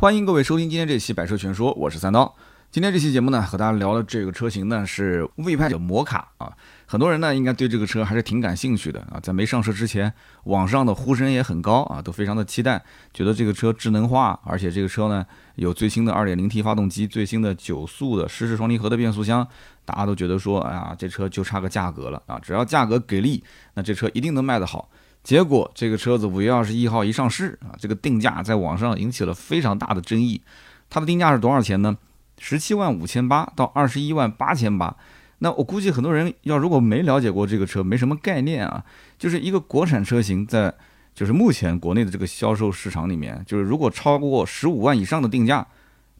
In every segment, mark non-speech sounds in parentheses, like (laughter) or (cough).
欢迎各位收听今天这期《百车全说》，我是三刀。今天这期节目呢，和大家聊的这个车型呢是魏派的摩卡啊。很多人呢应该对这个车还是挺感兴趣的啊。在没上市之前，网上的呼声也很高啊，都非常的期待，觉得这个车智能化，而且这个车呢有最新的 2.0T 发动机，最新的九速的湿式双离合的变速箱，大家都觉得说，哎呀，这车就差个价格了啊，只要价格给力，那这车一定能卖得好。结果这个车子五月二十一号一上市啊，这个定价在网上引起了非常大的争议。它的定价是多少钱呢？十七万五千八到二十一万八千八。那我估计很多人要如果没了解过这个车，没什么概念啊。就是一个国产车型在就是目前国内的这个销售市场里面，就是如果超过十五万以上的定价。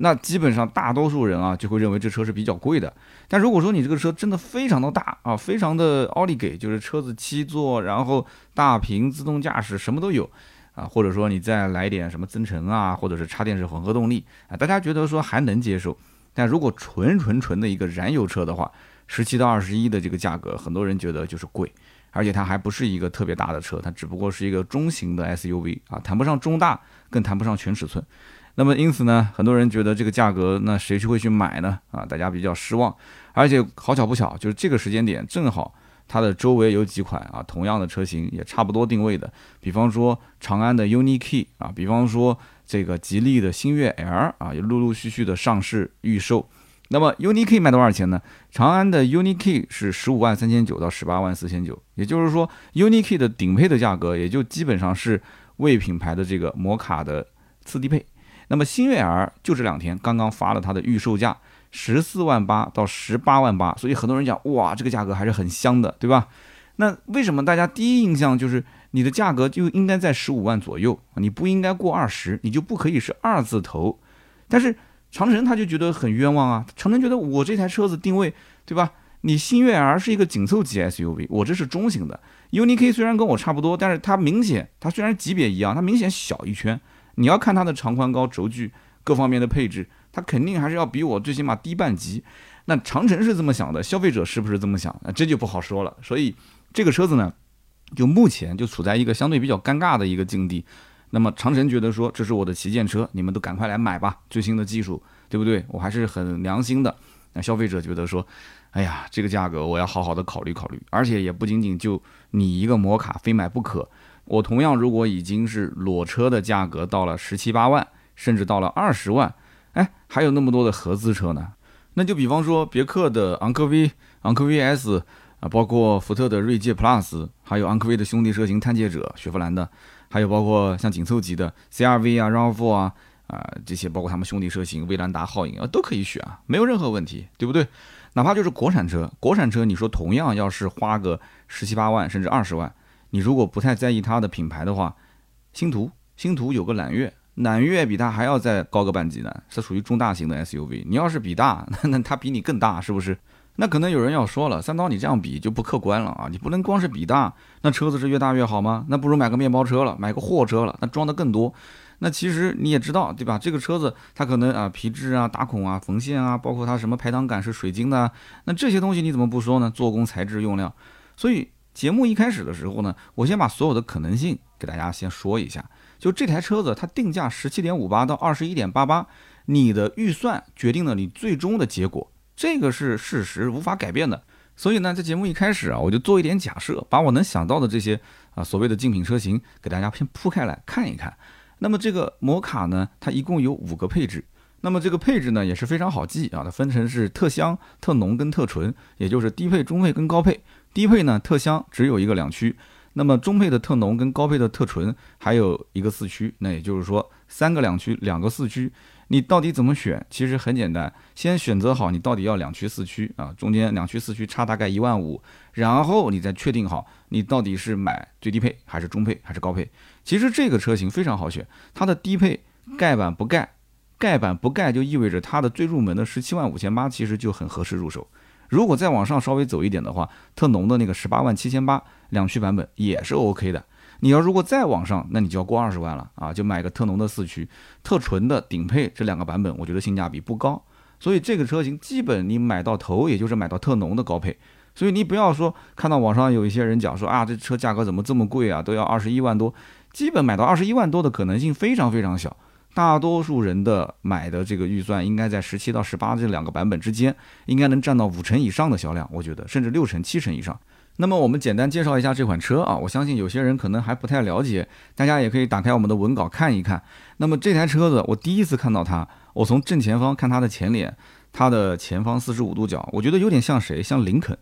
那基本上大多数人啊就会认为这车是比较贵的，但如果说你这个车真的非常的大啊，非常的奥利给，就是车子七座，然后大屏自动驾驶什么都有啊，或者说你再来点什么增程啊，或者是插电式混合动力啊，大家觉得说还能接受。但如果纯纯纯的一个燃油车的话，十七到二十一的这个价格，很多人觉得就是贵，而且它还不是一个特别大的车，它只不过是一个中型的 SUV 啊，谈不上中大，更谈不上全尺寸。那么因此呢，很多人觉得这个价格，那谁去会去买呢？啊，大家比较失望。而且好巧不巧，就是这个时间点正好它的周围有几款啊同样的车型也差不多定位的，比方说长安的 unike 啊，比方说这个吉利的星越 L 啊，也陆陆续续的上市预售。那么 unike 卖多少钱呢？长安的 unike 是十五万三千九到十八万四千九，也就是说 unike 的顶配的价格也就基本上是魏品牌的这个摩卡的次低配。那么新悦 R 就这两天刚刚发了它的预售价，十四万八到十八万八，所以很多人讲哇，这个价格还是很香的，对吧？那为什么大家第一印象就是你的价格就应该在十五万左右，你不应该过二十，你就不可以是二字头？但是长城他就觉得很冤枉啊，长城觉得我这台车子定位，对吧？你新悦 R 是一个紧凑级 SUV，我这是中型的，UNI-K 虽然跟我差不多，但是它明显它虽然级别一样，它明显小一圈。你要看它的长宽高、轴距各方面的配置，它肯定还是要比我最起码低半级。那长城是这么想的，消费者是不是这么想？那这就不好说了。所以这个车子呢，就目前就处在一个相对比较尴尬的一个境地。那么长城觉得说，这是我的旗舰车，你们都赶快来买吧，最新的技术，对不对？我还是很良心的。那消费者觉得说，哎呀，这个价格我要好好的考虑考虑，而且也不仅仅就你一个摩卡非买不可。我同样，如果已经是裸车的价格到了十七八万，甚至到了二十万，哎，还有那么多的合资车呢。那就比方说别克的昂科威、昂科威 S 啊，包括福特的锐界 Plus，还有昂科威的兄弟车型探界者、雪佛兰的，还有包括像紧凑级的 CRV 啊、RAV4 啊啊这些，包括他们兄弟车型威兰达、皓影啊，都可以选啊，没有任何问题，对不对？哪怕就是国产车，国产车你说同样要是花个十七八万，甚至二十万。你如果不太在意它的品牌的话，星途，星途有个揽月，揽月比它还要再高个半级呢，是属于中大型的 SUV。你要是比大，那那它比你更大，是不是？那可能有人要说了，三刀你这样比就不客观了啊！你不能光是比大，那车子是越大越好吗？那不如买个面包车了，买个货车了，那装的更多。那其实你也知道，对吧？这个车子它可能啊皮质啊打孔啊缝线啊，包括它什么排挡杆是水晶的，那这些东西你怎么不说呢？做工材质用料，所以。节目一开始的时候呢，我先把所有的可能性给大家先说一下。就这台车子，它定价十七点五八到二十一点八八，你的预算决定了你最终的结果，这个是事实，无法改变的。所以呢，在节目一开始啊，我就做一点假设，把我能想到的这些啊所谓的竞品车型给大家先铺开来看一看。那么这个摩卡呢，它一共有五个配置，那么这个配置呢也是非常好记啊，它分成是特香、特浓跟特纯，也就是低配、中配跟高配。低配呢，特香只有一个两驱，那么中配的特浓跟高配的特纯还有一个四驱，那也就是说三个两驱，两个四驱，你到底怎么选？其实很简单，先选择好你到底要两驱四驱啊，中间两驱四驱差大概一万五，然后你再确定好你到底是买最低配还是中配还是高配。其实这个车型非常好选，它的低配盖板不盖，盖板不盖就意味着它的最入门的十七万五千八其实就很合适入手。如果再往上稍微走一点的话，特浓的那个十八万七千八两驱版本也是 OK 的。你要如果再往上，那你就要过二十万了啊！就买个特浓的四驱，特纯的顶配这两个版本，我觉得性价比不高。所以这个车型基本你买到头，也就是买到特浓的高配。所以你不要说看到网上有一些人讲说啊，这车价格怎么这么贵啊，都要二十一万多，基本买到二十一万多的可能性非常非常小。大多数人的买的这个预算应该在十七到十八这两个版本之间，应该能占到五成以上的销量，我觉得甚至六成、七成以上。那么我们简单介绍一下这款车啊，我相信有些人可能还不太了解，大家也可以打开我们的文稿看一看。那么这台车子我第一次看到它，我从正前方看它的前脸，它的前方四十五度角，我觉得有点像谁？像林肯。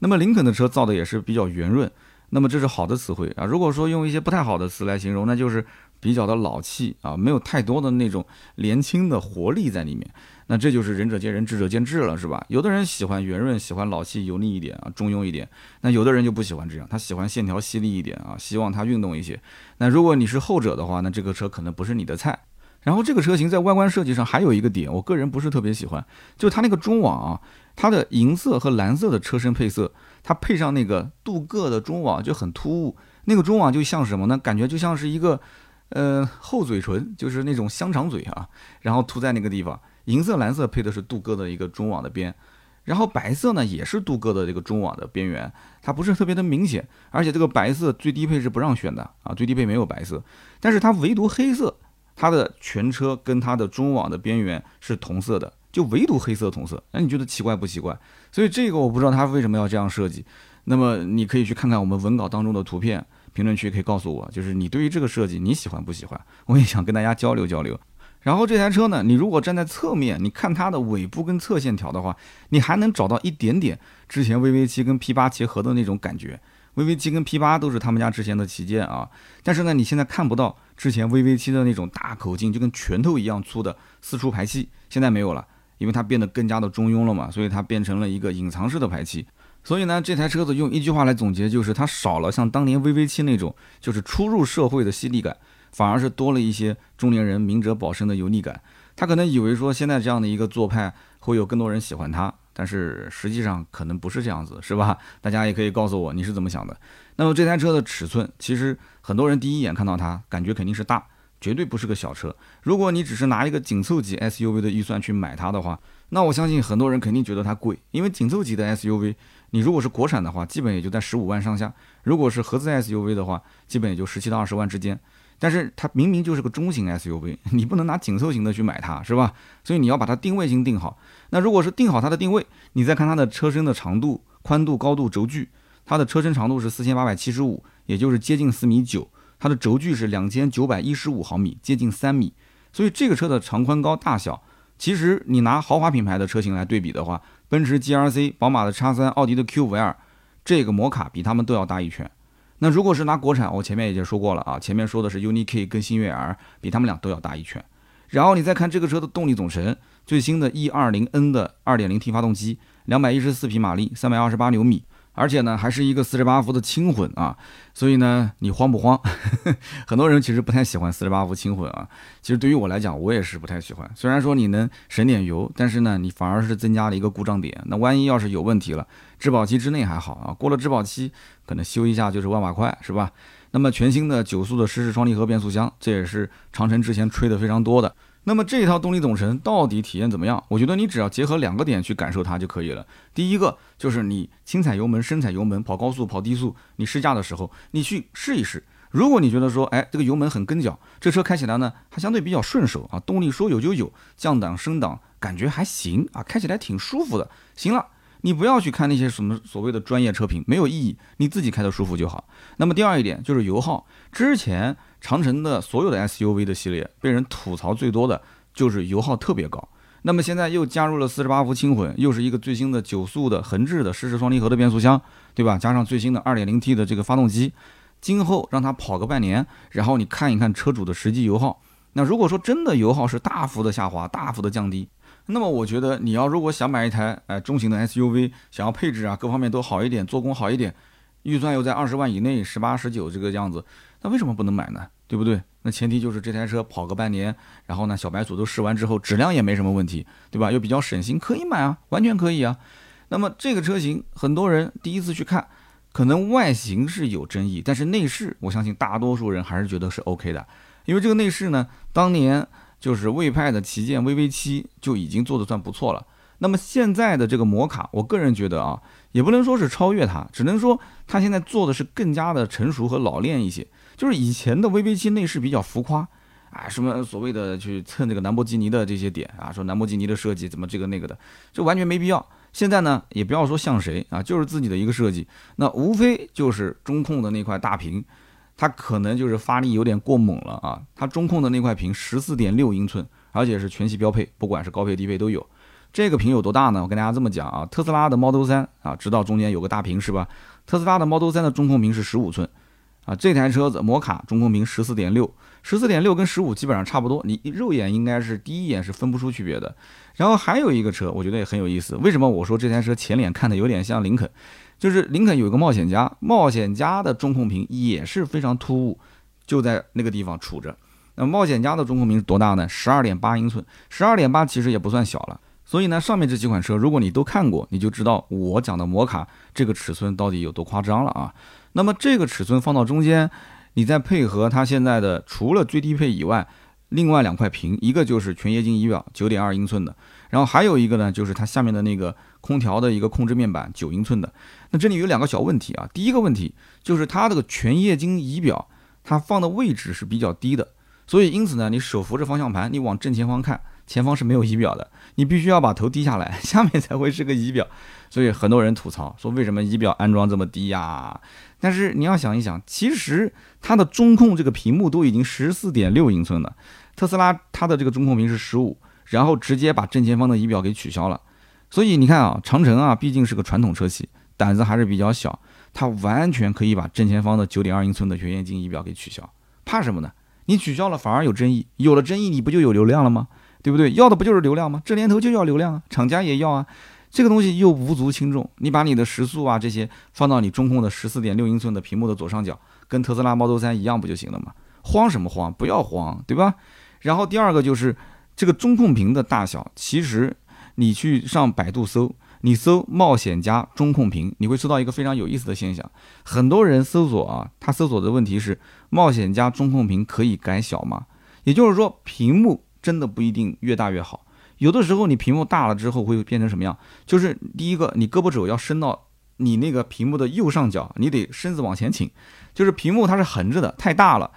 那么林肯的车造的也是比较圆润。那么这是好的词汇啊，如果说用一些不太好的词来形容，那就是比较的老气啊，没有太多的那种年轻的活力在里面。那这就是仁者见仁，智者见智了，是吧？有的人喜欢圆润，喜欢老气油腻一点啊，中庸一点。那有的人就不喜欢这样，他喜欢线条犀利一点啊，希望它运动一些。那如果你是后者的话，那这个车可能不是你的菜。然后这个车型在外观设计上还有一个点，我个人不是特别喜欢，就是它那个中网啊，它的银色和蓝色的车身配色。它配上那个镀铬的中网就很突兀，那个中网就像什么呢？感觉就像是一个，呃，厚嘴唇，就是那种香肠嘴啊，然后涂在那个地方。银色、蓝色配的是镀铬的一个中网的边，然后白色呢也是镀铬的这个中网的边缘，它不是特别的明显，而且这个白色最低配是不让选的啊，最低配没有白色，但是它唯独黑色，它的全车跟它的中网的边缘是同色的。就唯独黑色同色，那你觉得奇怪不奇怪？所以这个我不知道它为什么要这样设计。那么你可以去看看我们文稿当中的图片，评论区可以告诉我，就是你对于这个设计你喜欢不喜欢？我也想跟大家交流交流。然后这台车呢，你如果站在侧面，你看它的尾部跟侧线条的话，你还能找到一点点之前 VV 七跟 P 八结合的那种感觉。VV 七跟 P 八都是他们家之前的旗舰啊，但是呢，你现在看不到之前 VV 七的那种大口径，就跟拳头一样粗的四出排气，现在没有了。因为它变得更加的中庸了嘛，所以它变成了一个隐藏式的排气。所以呢，这台车子用一句话来总结，就是它少了像当年 VV 七那种就是初入社会的犀利感，反而是多了一些中年人明哲保身的油腻感。他可能以为说现在这样的一个做派会有更多人喜欢它，但是实际上可能不是这样子，是吧？大家也可以告诉我你是怎么想的。那么这台车的尺寸，其实很多人第一眼看到它，感觉肯定是大。绝对不是个小车。如果你只是拿一个紧凑级 SUV 的预算去买它的话，那我相信很多人肯定觉得它贵，因为紧凑级的 SUV，你如果是国产的话，基本也就在十五万上下；如果是合资 SUV 的话，基本也就十七到二十万之间。但是它明明就是个中型 SUV，(laughs) 你不能拿紧凑型的去买它，是吧？所以你要把它定位性定好。那如果是定好它的定位，你再看它的车身的长度、宽度、高度、轴距，它的车身长度是四千八百七十五，也就是接近四米九。它的轴距是两千九百一十五毫米，接近三米，所以这个车的长宽高大小，其实你拿豪华品牌的车型来对比的话，奔驰 GRC、宝马的 x 三、奥迪的 Q5L，这个摩卡比他们都要大一圈。那如果是拿国产，我前面已经说过了啊，前面说的是 UNI-K 跟星越 R，比他们俩都要大一圈。然后你再看这个车的动力总成，最新的 E20N 的 2.0T 发动机，两百一十四匹马力，三百二十八牛米。而且呢，还是一个四十八伏的轻混啊，所以呢，你慌不慌？(laughs) 很多人其实不太喜欢四十八伏轻混啊。其实对于我来讲，我也是不太喜欢。虽然说你能省点油，但是呢，你反而是增加了一个故障点。那万一要是有问题了，质保期之内还好啊，过了质保期，可能修一下就是万把块，是吧？那么全新的九速的湿式双离合变速箱，这也是长城之前吹的非常多的。那么这一套动力总成到底体验怎么样？我觉得你只要结合两个点去感受它就可以了。第一个就是你轻踩油门、深踩油门、跑高速、跑低速，你试驾的时候你去试一试。如果你觉得说，哎，这个油门很跟脚，这车开起来呢还相对比较顺手啊，动力说有就有，降档升档感觉还行啊，开起来挺舒服的。行了，你不要去看那些什么所谓的专业车评，没有意义，你自己开的舒服就好。那么第二一点就是油耗，之前。长城的所有的 SUV 的系列被人吐槽最多的就是油耗特别高。那么现在又加入了四十八伏轻混，又是一个最新的九速的横置的湿式双离合的变速箱，对吧？加上最新的二点零 T 的这个发动机，今后让它跑个半年，然后你看一看车主的实际油耗。那如果说真的油耗是大幅的下滑、大幅的降低，那么我觉得你要如果想买一台哎中型的 SUV，想要配置啊各方面都好一点，做工好一点，预算又在二十万以内，十八十九这个样子。那为什么不能买呢？对不对？那前提就是这台车跑个半年，然后呢，小白组都试完之后，质量也没什么问题，对吧？又比较省心，可以买啊，完全可以啊。那么这个车型，很多人第一次去看，可能外形是有争议，但是内饰，我相信大多数人还是觉得是 OK 的，因为这个内饰呢，当年就是魏派的旗舰 VV 七就已经做的算不错了。那么现在的这个摩卡，我个人觉得啊，也不能说是超越它，只能说它现在做的是更加的成熟和老练一些。就是以前的 VV 七内饰比较浮夸，啊，什么所谓的去蹭这个兰博基尼的这些点啊，说兰博基尼的设计怎么这个那个的，这完全没必要。现在呢，也不要说像谁啊，就是自己的一个设计，那无非就是中控的那块大屏，它可能就是发力有点过猛了啊。它中控的那块屏十四点六英寸，而且是全系标配，不管是高配低配都有。这个屏有多大呢？我跟大家这么讲啊，特斯拉的 Model 3啊，知道中间有个大屏是吧？特斯拉的 Model 3的中控屏是十五寸。啊，这台车子摩卡中控屏十四点六，十四点六跟十五基本上差不多，你肉眼应该是第一眼是分不出区别的。然后还有一个车，我觉得也很有意思。为什么我说这台车前脸看的有点像林肯？就是林肯有一个冒险家，冒险家的中控屏也是非常突兀，就在那个地方杵着。那冒险家的中控屏是多大呢？十二点八英寸，十二点八其实也不算小了。所以呢，上面这几款车，如果你都看过，你就知道我讲的摩卡这个尺寸到底有多夸张了啊。那么这个尺寸放到中间，你再配合它现在的除了最低配以外，另外两块屏，一个就是全液晶仪表，九点二英寸的，然后还有一个呢，就是它下面的那个空调的一个控制面板，九英寸的。那这里有两个小问题啊，第一个问题就是它这个全液晶仪表，它放的位置是比较低的，所以因此呢，你手扶着方向盘，你往正前方看。前方是没有仪表的，你必须要把头低下来，(laughs) 下面才会是个仪表。所以很多人吐槽说，为什么仪表安装这么低呀？但是你要想一想，其实它的中控这个屏幕都已经十四点六英寸了，特斯拉它的这个中控屏是十五，然后直接把正前方的仪表给取消了。所以你看啊，长城啊，毕竟是个传统车企，胆子还是比较小，它完全可以把正前方的九点二英寸的全液晶仪表给取消，怕什么呢？你取消了反而有争议，有了争议你不就有流量了吗？对不对？要的不就是流量吗？这年头就要流量啊，厂家也要啊。这个东西又无足轻重，你把你的时速啊这些放到你中控的十四点六英寸的屏幕的左上角，跟特斯拉 Model 3一样不就行了吗？慌什么慌？不要慌，对吧？然后第二个就是这个中控屏的大小，其实你去上百度搜，你搜“冒险家中控屏”，你会搜到一个非常有意思的现象。很多人搜索啊，他搜索的问题是“冒险家中控屏可以改小吗？”也就是说，屏幕。真的不一定越大越好，有的时候你屏幕大了之后会变成什么样？就是第一个，你胳膊肘要伸到你那个屏幕的右上角，你得身子往前倾，就是屏幕它是横着的，太大了，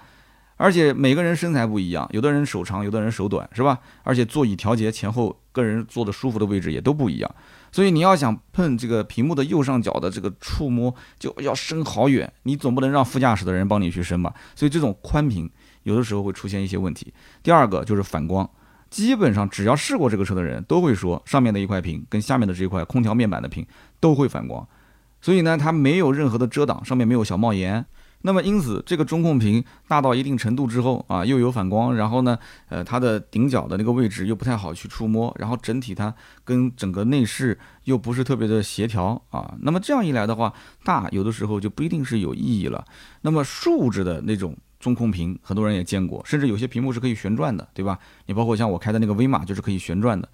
而且每个人身材不一样，有的人手长，有的人手短，是吧？而且座椅调节前后，个人坐的舒服的位置也都不一样，所以你要想碰这个屏幕的右上角的这个触摸，就要伸好远，你总不能让副驾驶的人帮你去伸吧？所以这种宽屏。有的时候会出现一些问题。第二个就是反光，基本上只要试过这个车的人都会说，上面的一块屏跟下面的这一块空调面板的屏都会反光。所以呢，它没有任何的遮挡，上面没有小帽檐。那么因此，这个中控屏大到一定程度之后啊，又有反光，然后呢，呃，它的顶角的那个位置又不太好去触摸，然后整体它跟整个内饰又不是特别的协调啊。那么这样一来的话，大有的时候就不一定是有意义了。那么竖着的那种。中控屏很多人也见过，甚至有些屏幕是可以旋转的，对吧？你包括像我开的那个威马就是可以旋转的。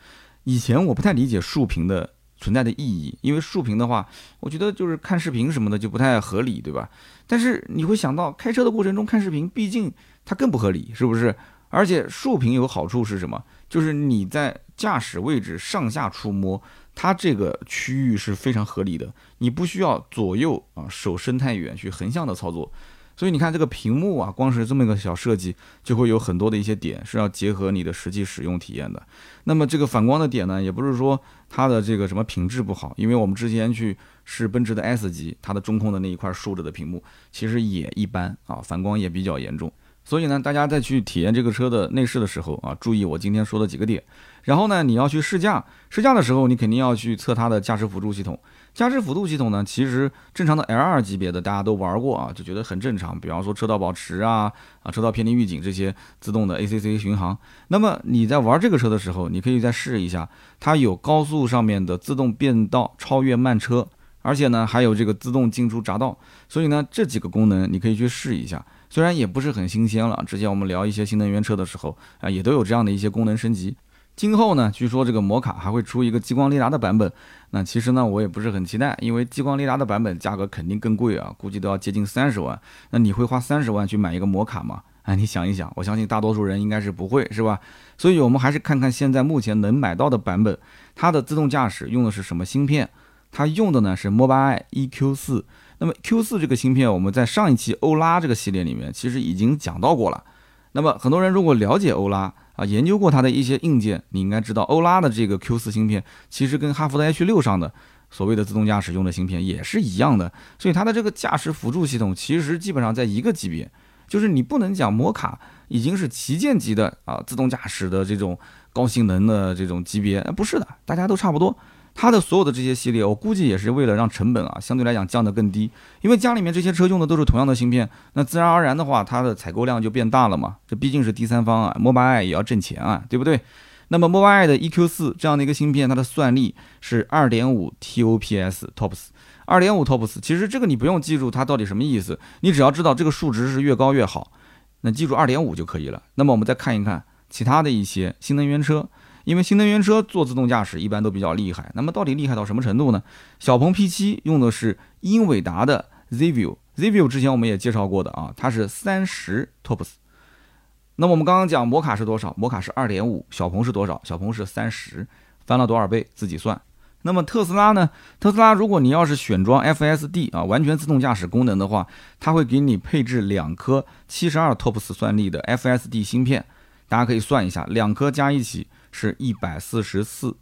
以前我不太理解竖屏的存在的意义，因为竖屏的话，我觉得就是看视频什么的就不太合理，对吧？但是你会想到开车的过程中看视频，毕竟它更不合理，是不是？而且竖屏有好处是什么？就是你在驾驶位置上下触摸，它这个区域是非常合理的，你不需要左右啊手伸太远去横向的操作。所以你看这个屏幕啊，光是这么一个小设计，就会有很多的一些点是要结合你的实际使用体验的。那么这个反光的点呢，也不是说它的这个什么品质不好，因为我们之前去试奔驰的 S 级，它的中控的那一块竖着的屏幕，其实也一般啊，反光也比较严重。所以呢，大家在去体验这个车的内饰的时候啊，注意我今天说的几个点。然后呢，你要去试驾，试驾的时候你肯定要去测它的驾驶辅助系统。驾驶辅助系统呢，其实正常的 L 二级别的大家都玩过啊，就觉得很正常。比方说车道保持啊，啊车道偏离预警这些自动的 ACC 巡航。那么你在玩这个车的时候，你可以再试一下，它有高速上面的自动变道超越慢车，而且呢还有这个自动进出匝道。所以呢这几个功能你可以去试一下，虽然也不是很新鲜了。之前我们聊一些新能源车的时候啊，也都有这样的一些功能升级。今后呢，据说这个摩卡还会出一个激光雷达的版本。那其实呢，我也不是很期待，因为激光雷达的版本价格肯定更贵啊，估计都要接近三十万。那你会花三十万去买一个摩卡吗？哎，你想一想，我相信大多数人应该是不会，是吧？所以我们还是看看现在目前能买到的版本，它的自动驾驶用的是什么芯片？它用的呢是 Mobileye EQ4。那么 Q4 这个芯片，我们在上一期欧拉这个系列里面其实已经讲到过了。那么很多人如果了解欧拉啊，研究过它的一些硬件，你应该知道欧拉的这个 Q 四芯片其实跟哈弗的 H 六上的所谓的自动驾驶用的芯片也是一样的，所以它的这个驾驶辅助系统其实基本上在一个级别，就是你不能讲摩卡已经是旗舰级的啊自动驾驶的这种高性能的这种级别，不是的，大家都差不多。它的所有的这些系列，我估计也是为了让成本啊相对来讲降得更低，因为家里面这些车用的都是同样的芯片，那自然而然的话，它的采购量就变大了嘛。这毕竟是第三方啊，Mobileye 也要挣钱啊，对不对？那么 Mobileye 的 EQ 四这样的一个芯片，它的算力是二点五 TOPS TOPS，二点五 TOPS，其实这个你不用记住它到底什么意思，你只要知道这个数值是越高越好，那记住二点五就可以了。那么我们再看一看其他的一些新能源车。因为新能源车做自动驾驶一般都比较厉害，那么到底厉害到什么程度呢？小鹏 P7 用的是英伟达的 ZView，ZView 之前我们也介绍过的啊，它是三十 TOPS。那么我们刚刚讲摩卡是多少？摩卡是二点五，小鹏是多少？小鹏是三十，翻了多少倍自己算。那么特斯拉呢？特斯拉如果你要是选装 FSD 啊，完全自动驾驶功能的话，它会给你配置两颗七十二 TOPS 算力的 FSD 芯片，大家可以算一下，两颗加一起。是一百四十四，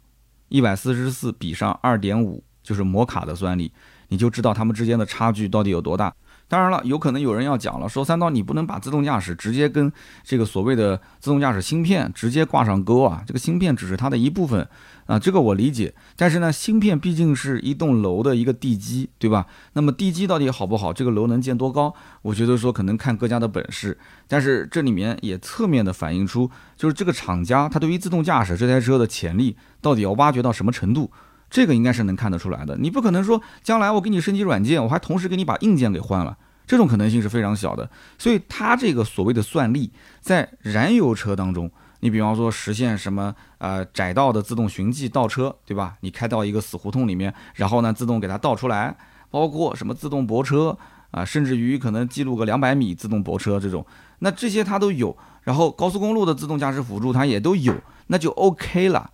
一百四十四比上二点五，就是摩卡的算力，你就知道它们之间的差距到底有多大。当然了，有可能有人要讲了，说三刀你不能把自动驾驶直接跟这个所谓的自动驾驶芯片直接挂上钩啊，这个芯片只是它的一部分啊，这个我理解。但是呢，芯片毕竟是一栋楼的一个地基，对吧？那么地基到底好不好，这个楼能建多高，我觉得说可能看各家的本事。但是这里面也侧面的反映出，就是这个厂家他对于自动驾驶这台车的潜力到底要挖掘到什么程度。这个应该是能看得出来的，你不可能说将来我给你升级软件，我还同时给你把硬件给换了，这种可能性是非常小的。所以它这个所谓的算力，在燃油车当中，你比方说实现什么呃窄道的自动循迹倒车，对吧？你开到一个死胡同里面，然后呢自动给它倒出来，包括什么自动泊车啊，甚至于可能记录个两百米自动泊车这种，那这些它都有。然后高速公路的自动驾驶辅助它也都有，那就 OK 了。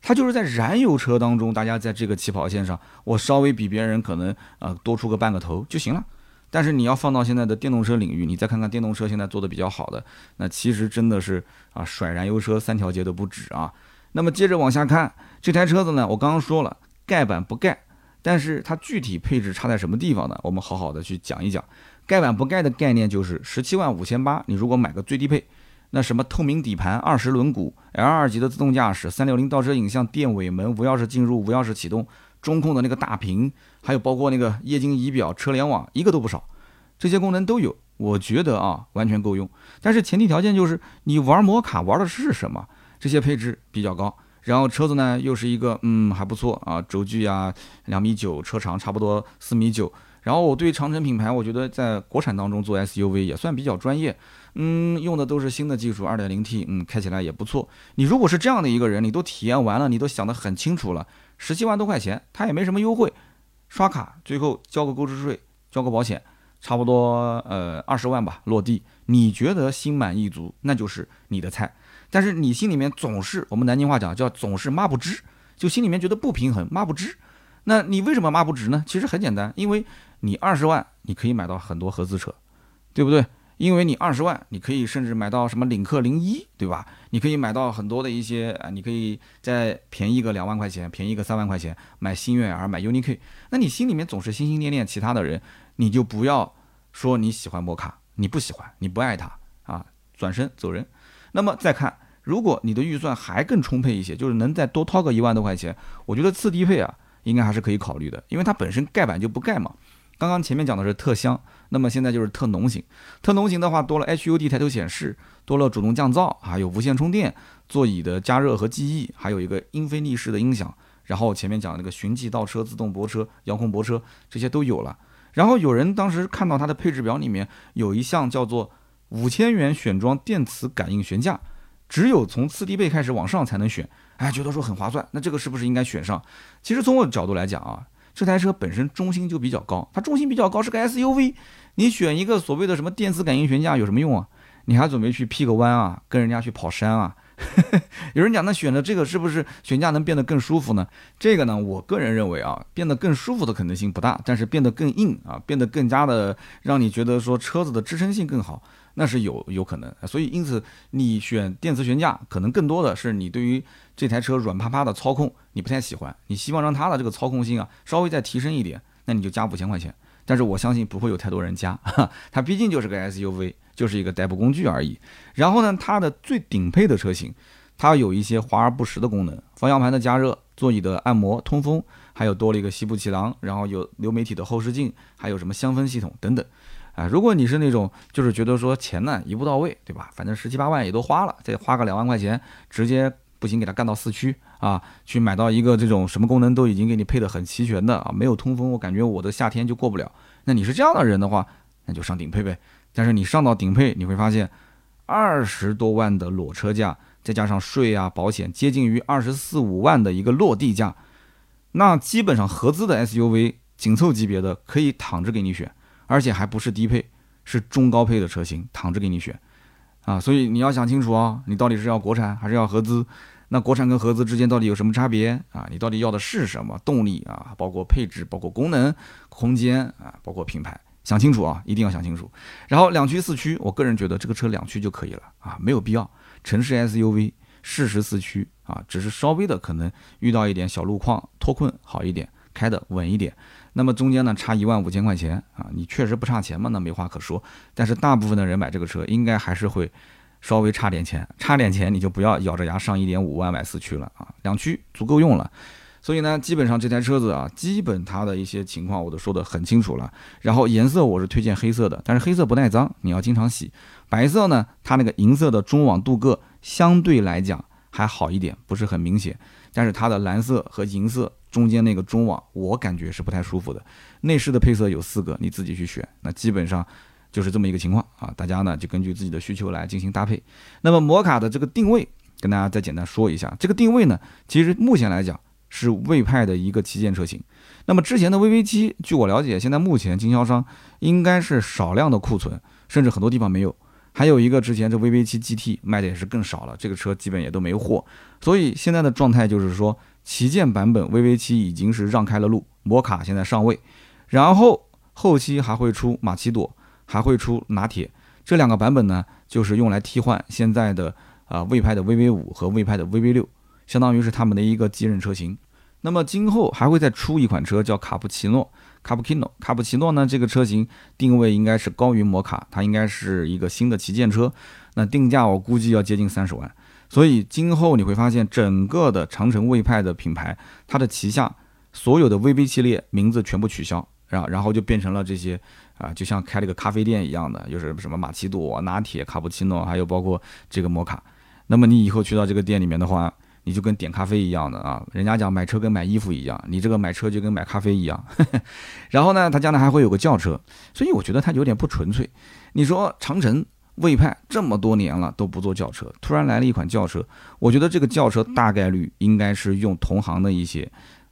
它就是在燃油车当中，大家在这个起跑线上，我稍微比别人可能呃多出个半个头就行了。但是你要放到现在的电动车领域，你再看看电动车现在做的比较好的，那其实真的是啊甩燃油车三条街都不止啊。那么接着往下看，这台车子呢，我刚刚说了盖板不盖，但是它具体配置差在什么地方呢？我们好好的去讲一讲。盖板不盖的概念就是十七万五千八，你如果买个最低配。那什么透明底盘、二十轮毂、L 二级的自动驾驶、三六零倒车影像、电尾门、无钥匙进入、无钥匙启动、中控的那个大屏，还有包括那个液晶仪表、车联网，一个都不少，这些功能都有。我觉得啊，完全够用。但是前提条件就是你玩摩卡玩的是什么？这些配置比较高，然后车子呢又是一个嗯还不错啊，轴距啊两米九，车长差不多四米九。然后我对长城品牌，我觉得在国产当中做 SUV 也算比较专业。嗯，用的都是新的技术，二点零 T，嗯，开起来也不错。你如果是这样的一个人，你都体验完了，你都想得很清楚了，十七万多块钱，他也没什么优惠，刷卡最后交个购置税，交个保险，差不多呃二十万吧落地，你觉得心满意足，那就是你的菜。但是你心里面总是我们南京话讲叫总是抹不直，就心里面觉得不平衡，抹不直。那你为什么抹不直呢？其实很简单，因为你二十万你可以买到很多合资车，对不对？因为你二十万，你可以甚至买到什么领克零一，对吧？你可以买到很多的一些啊，你可以再便宜个两万块钱，便宜个三万块钱买星越 R，买 UNI-K。那你心里面总是心心念念其他的人，你就不要说你喜欢摩卡，你不喜欢，你不爱它啊，转身走人。那么再看，如果你的预算还更充沛一些，就是能再多掏个一万多块钱，我觉得次低配啊，应该还是可以考虑的，因为它本身盖板就不盖嘛。刚刚前面讲的是特香，那么现在就是特浓型。特浓型的话，多了 HUD 抬头显示，多了主动降噪，还有无线充电、座椅的加热和记忆，还有一个英菲尼式的音响。然后前面讲那个循迹倒车、自动泊车、遥控泊车，这些都有了。然后有人当时看到它的配置表里面有一项叫做五千元选装电磁感应悬架，只有从次低配开始往上才能选，哎，觉得说很划算。那这个是不是应该选上？其实从我的角度来讲啊。这台车本身重心就比较高，它重心比较高是个 SUV，你选一个所谓的什么电磁感应悬架有什么用啊？你还准备去劈个弯啊，跟人家去跑山啊？(laughs) 有人讲那选的这个是不是悬架能变得更舒服呢？这个呢，我个人认为啊，变得更舒服的可能性不大，但是变得更硬啊，变得更加的让你觉得说车子的支撑性更好，那是有有可能。所以因此你选电磁悬架，可能更多的是你对于这台车软趴趴的操控你不太喜欢，你希望让它的这个操控性啊稍微再提升一点，那你就加五千块钱。但是我相信不会有太多人加，(laughs) 它毕竟就是个 SUV，就是一个代步工具而已。然后呢，它的最顶配的车型，它有一些华而不实的功能，方向盘的加热、座椅的按摩、通风，还有多了一个膝部气囊，然后有流媒体的后视镜，还有什么香氛系统等等。啊，如果你是那种就是觉得说钱呢一步到位，对吧？反正十七八万也都花了，再花个两万块钱，直接不行给它干到四驱。啊，去买到一个这种什么功能都已经给你配的很齐全的啊，没有通风，我感觉我的夏天就过不了。那你是这样的人的话，那就上顶配呗。但是你上到顶配，你会发现二十多万的裸车价，再加上税啊、保险，接近于二十四五万的一个落地价，那基本上合资的 SUV 紧凑级别的可以躺着给你选，而且还不是低配，是中高配的车型躺着给你选啊。所以你要想清楚啊，你到底是要国产还是要合资？那国产跟合资之间到底有什么差别啊？你到底要的是什么动力啊？包括配置，包括功能、空间啊，包括品牌，想清楚啊，一定要想清楚。然后两驱四驱，我个人觉得这个车两驱就可以了啊，没有必要。城市 SUV 适时四驱啊，只是稍微的可能遇到一点小路况脱困好一点，开的稳一点。那么中间呢差一万五千块钱啊，你确实不差钱嘛，那没话可说。但是大部分的人买这个车，应该还是会。稍微差点钱，差点钱你就不要咬着牙上一点五万买四驱了啊，两驱足够用了。所以呢，基本上这台车子啊，基本它的一些情况我都说得很清楚了。然后颜色我是推荐黑色的，但是黑色不耐脏，你要经常洗。白色呢，它那个银色的中网镀铬相对来讲还好一点，不是很明显。但是它的蓝色和银色中间那个中网，我感觉是不太舒服的。内饰的配色有四个，你自己去选。那基本上。就是这么一个情况啊，大家呢就根据自己的需求来进行搭配。那么摩卡的这个定位，跟大家再简单说一下，这个定位呢，其实目前来讲是魏派的一个旗舰车型。那么之前的 VV 七，据我了解，现在目前经销商应该是少量的库存，甚至很多地方没有。还有一个之前这 VV 七 GT 卖的也是更少了，这个车基本也都没货。所以现在的状态就是说，旗舰版本 VV 七已经是让开了路，摩卡现在上位，然后后期还会出马奇朵。还会出拿铁这两个版本呢，就是用来替换现在的啊魏派的 VV 五和魏派的 VV 六，相当于是他们的一个继任车型。那么今后还会再出一款车叫卡布奇诺，卡布奇诺，卡布奇诺呢这个车型定位应该是高于摩卡，它应该是一个新的旗舰车，那定价我估计要接近三十万。所以今后你会发现整个的长城魏派的品牌，它的旗下所有的 VV 系列名字全部取消，然然后就变成了这些。啊，就像开了个咖啡店一样的，就是什么玛奇朵、拿铁、卡布奇诺，还有包括这个摩卡。那么你以后去到这个店里面的话，你就跟点咖啡一样的啊。人家讲买车跟买衣服一样，你这个买车就跟买咖啡一样。(laughs) 然后呢，它将来还会有个轿车，所以我觉得它有点不纯粹。你说长城、魏派这么多年了都不做轿车，突然来了一款轿车，我觉得这个轿车大概率应该是用同行的一些。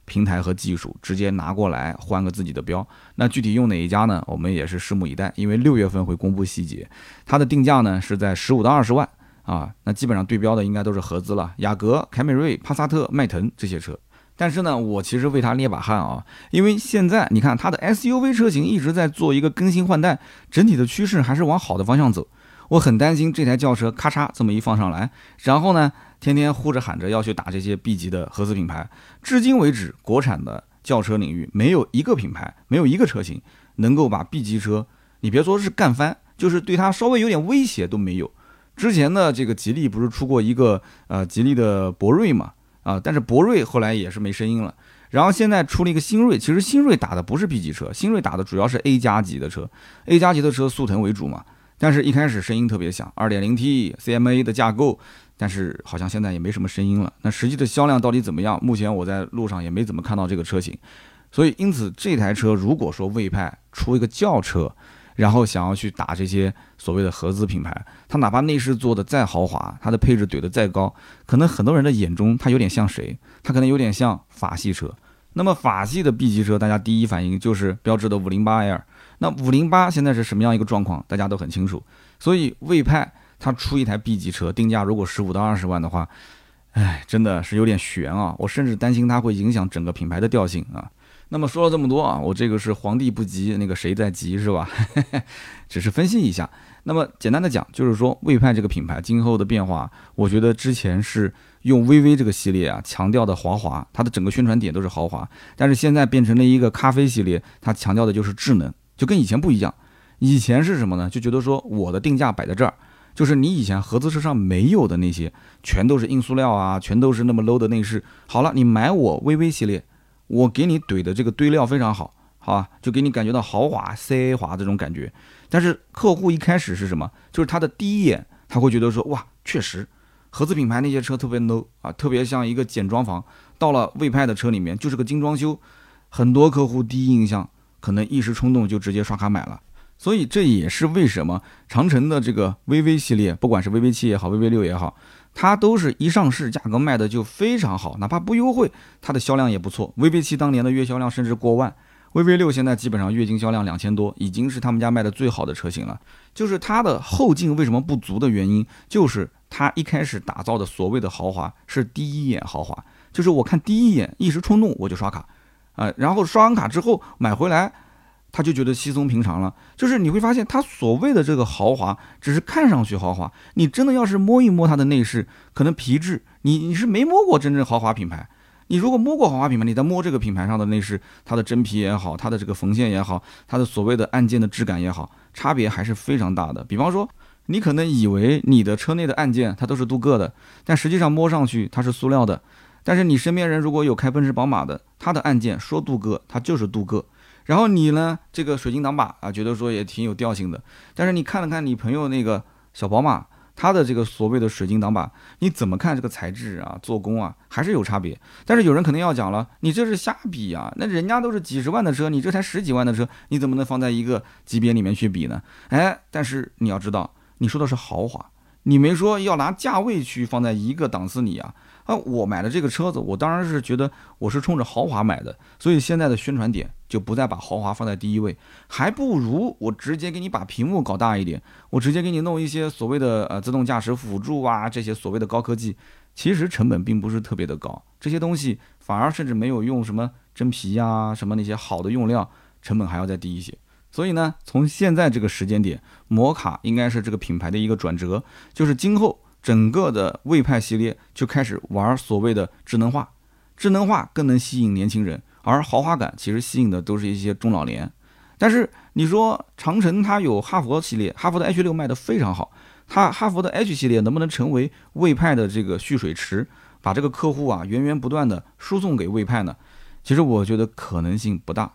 平台和技术直接拿过来换个自己的标，那具体用哪一家呢？我们也是拭目以待，因为六月份会公布细节。它的定价呢是在十五到二十万啊，那基本上对标的应该都是合资了，雅阁、凯美瑞、帕萨特、迈腾这些车。但是呢，我其实为它捏把汗啊，因为现在你看它的 SUV 车型一直在做一个更新换代，整体的趋势还是往好的方向走。我很担心这台轿车咔嚓这么一放上来，然后呢？天天呼着喊着要去打这些 B 级的合资品牌，至今为止，国产的轿车领域没有一个品牌，没有一个车型能够把 B 级车，你别说是干翻，就是对它稍微有点威胁都没有。之前的这个吉利不是出过一个呃吉利的博瑞嘛，啊，但是博瑞后来也是没声音了。然后现在出了一个新锐，其实新锐打的不是 B 级车，新锐打的主要是 A 加级的车，A 加级的车速腾为主嘛。但是一开始声音特别响，2.0T CMA 的架构。但是好像现在也没什么声音了。那实际的销量到底怎么样？目前我在路上也没怎么看到这个车型。所以，因此这台车如果说魏派出一个轿车，然后想要去打这些所谓的合资品牌，它哪怕内饰做的再豪华，它的配置怼的再高，可能很多人的眼中它有点像谁？它可能有点像法系车。那么法系的 B 级车，大家第一反应就是标志的 508L。那508现在是什么样一个状况？大家都很清楚。所以魏派。他出一台 B 级车，定价如果十五到二十万的话，哎，真的是有点悬啊！我甚至担心它会影响整个品牌的调性啊。那么说了这么多啊，我这个是皇帝不急，那个谁在急是吧？(laughs) 只是分析一下。那么简单的讲，就是说魏派这个品牌今后的变化，我觉得之前是用 VV 这个系列啊，强调的豪华，它的整个宣传点都是豪华。但是现在变成了一个咖啡系列，它强调的就是智能，就跟以前不一样。以前是什么呢？就觉得说我的定价摆在这儿，就是你以前合资车上没有的那些，全都是硬塑料啊，全都是那么 low 的内饰。好了，你买我 VV 系列，我给你怼的这个堆料非常好，好吧，就给你感觉到豪华、奢华这种感觉。但是客户一开始是什么？就是他的第一眼，他会觉得说，哇，确实，合资品牌那些车特别 low 啊，特别像一个简装房。到了魏派的车里面，就是个精装修。很多客户第一印象可能一时冲动就直接刷卡买了。所以这也是为什么长城的这个 VV 系列，不管是 VV 七也好，VV 六也好，它都是一上市价格卖的就非常好，哪怕不优惠，它的销量也不错。VV 七当年的月销量甚至过万。VV 六现在基本上月均销量两千多，已经是他们家卖的最好的车型了。就是它的后劲为什么不足的原因，就是它一开始打造的所谓的豪华是第一眼豪华，就是我看第一眼一时冲动我就刷卡，啊，然后刷完卡之后买回来，他就觉得稀松平常了。就是你会发现，它所谓的这个豪华只是看上去豪华，你真的要是摸一摸它的内饰，可能皮质你你是没摸过真正豪华品牌。你如果摸过豪华品牌，你再摸这个品牌上的内饰，它的真皮也好，它的这个缝线也好，它的所谓的按键的质感也好，差别还是非常大的。比方说，你可能以为你的车内的按键它都是镀铬的，但实际上摸上去它是塑料的。但是你身边人如果有开奔驰、宝马的，它的按键说镀铬，它就是镀铬。然后你呢，这个水晶挡把啊，觉得说也挺有调性的。但是你看了看你朋友那个小宝马。它的这个所谓的水晶挡把，你怎么看这个材质啊、做工啊，还是有差别。但是有人肯定要讲了，你这是瞎比啊！那人家都是几十万的车，你这才十几万的车，你怎么能放在一个级别里面去比呢？哎，但是你要知道，你说的是豪华，你没说要拿价位去放在一个档次里啊。啊，我买的这个车子，我当然是觉得我是冲着豪华买的，所以现在的宣传点就不再把豪华放在第一位，还不如我直接给你把屏幕搞大一点，我直接给你弄一些所谓的呃自动驾驶辅助啊，这些所谓的高科技，其实成本并不是特别的高，这些东西反而甚至没有用什么真皮呀，什么那些好的用料，成本还要再低一些。所以呢，从现在这个时间点，摩卡应该是这个品牌的一个转折，就是今后。整个的魏派系列就开始玩所谓的智能化，智能化更能吸引年轻人，而豪华感其实吸引的都是一些中老年。但是你说长城它有哈佛系列，哈佛的 H 六卖的非常好，它哈佛的 H 系列能不能成为魏派的这个蓄水池，把这个客户啊源源不断的输送给魏派呢？其实我觉得可能性不大，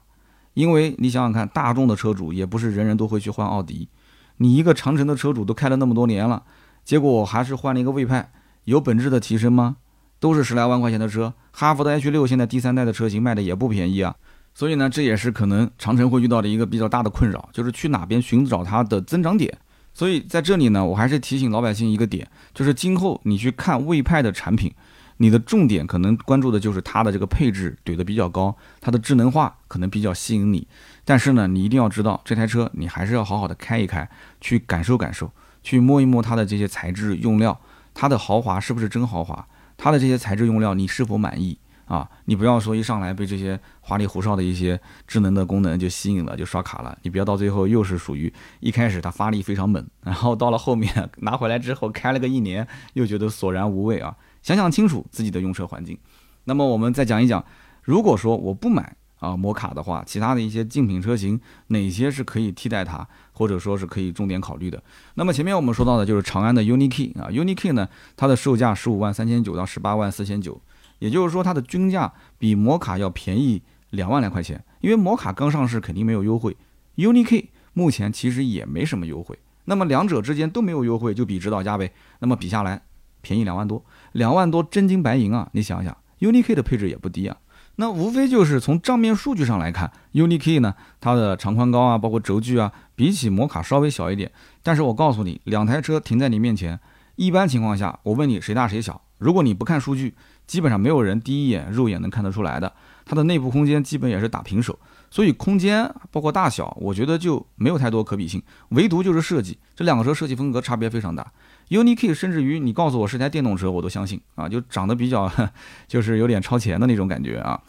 因为你想想看，大众的车主也不是人人都会去换奥迪，你一个长城的车主都开了那么多年了。结果还是换了一个魏派，有本质的提升吗？都是十来万块钱的车，哈弗的 H 六现在第三代的车型卖的也不便宜啊。所以呢，这也是可能长城会遇到的一个比较大的困扰，就是去哪边寻找它的增长点。所以在这里呢，我还是提醒老百姓一个点，就是今后你去看魏派的产品，你的重点可能关注的就是它的这个配置怼得比较高，它的智能化可能比较吸引你。但是呢，你一定要知道这台车你还是要好好的开一开，去感受感受。去摸一摸它的这些材质用料，它的豪华是不是真豪华？它的这些材质用料你是否满意啊？你不要说一上来被这些花里胡哨的一些智能的功能就吸引了，就刷卡了。你不要到最后又是属于一开始它发力非常猛，然后到了后面 (laughs) 拿回来之后开了个一年，又觉得索然无味啊！想想清楚自己的用车环境。那么我们再讲一讲，如果说我不买。啊，摩卡的话，其他的一些竞品车型哪些是可以替代它，或者说是可以重点考虑的？那么前面我们说到的就是长安的 UNI-K 啊，UNI-K 呢，它的售价十五万三千九到十八万四千九，也就是说它的均价比摩卡要便宜两万来块钱。因为摩卡刚上市肯定没有优惠，UNI-K 目前其实也没什么优惠。那么两者之间都没有优惠，就比指导价呗。那么比下来便宜两万多，两万多真金白银啊！你想想，UNI-K 的配置也不低啊。那无非就是从账面数据上来看，UNI-K 呢，它的长宽高啊，包括轴距啊，比起摩卡稍微小一点。但是我告诉你，两台车停在你面前，一般情况下，我问你谁大谁小，如果你不看数据，基本上没有人第一眼肉眼能看得出来的。它的内部空间基本也是打平手，所以空间包括大小，我觉得就没有太多可比性。唯独就是设计，这两个车设计风格差别非常大。UNI-K 甚至于你告诉我是台电动车，我都相信啊，就长得比较，(laughs) 就是有点超前的那种感觉啊。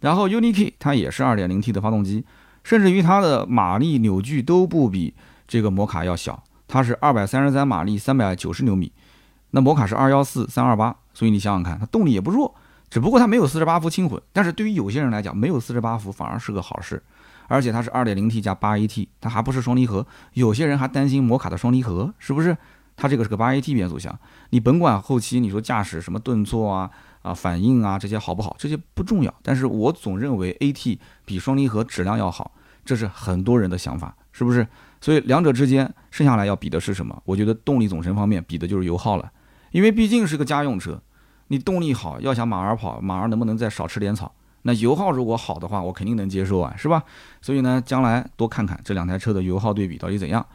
然后 UNI-K 它也是 2.0T 的发动机，甚至于它的马力扭矩都不比这个摩卡要小，它是233马力390牛米，那摩卡是214 328，所以你想想看，它动力也不弱，只不过它没有48伏轻混，但是对于有些人来讲，没有48伏反而是个好事。而且它是 2.0T 加 8AT，它还不是双离合。有些人还担心摩卡的双离合是不是？它这个是个 8AT 变速箱。你甭管后期你说驾驶什么顿挫啊、啊反应啊这些好不好，这些不重要。但是我总认为 AT 比双离合质量要好，这是很多人的想法，是不是？所以两者之间剩下来要比的是什么？我觉得动力总成方面比的就是油耗了，因为毕竟是个家用车，你动力好，要想马儿跑，马儿能不能再少吃点草？那油耗如果好的话，我肯定能接受啊，是吧？所以呢，将来多看看这两台车的油耗对比到底怎样。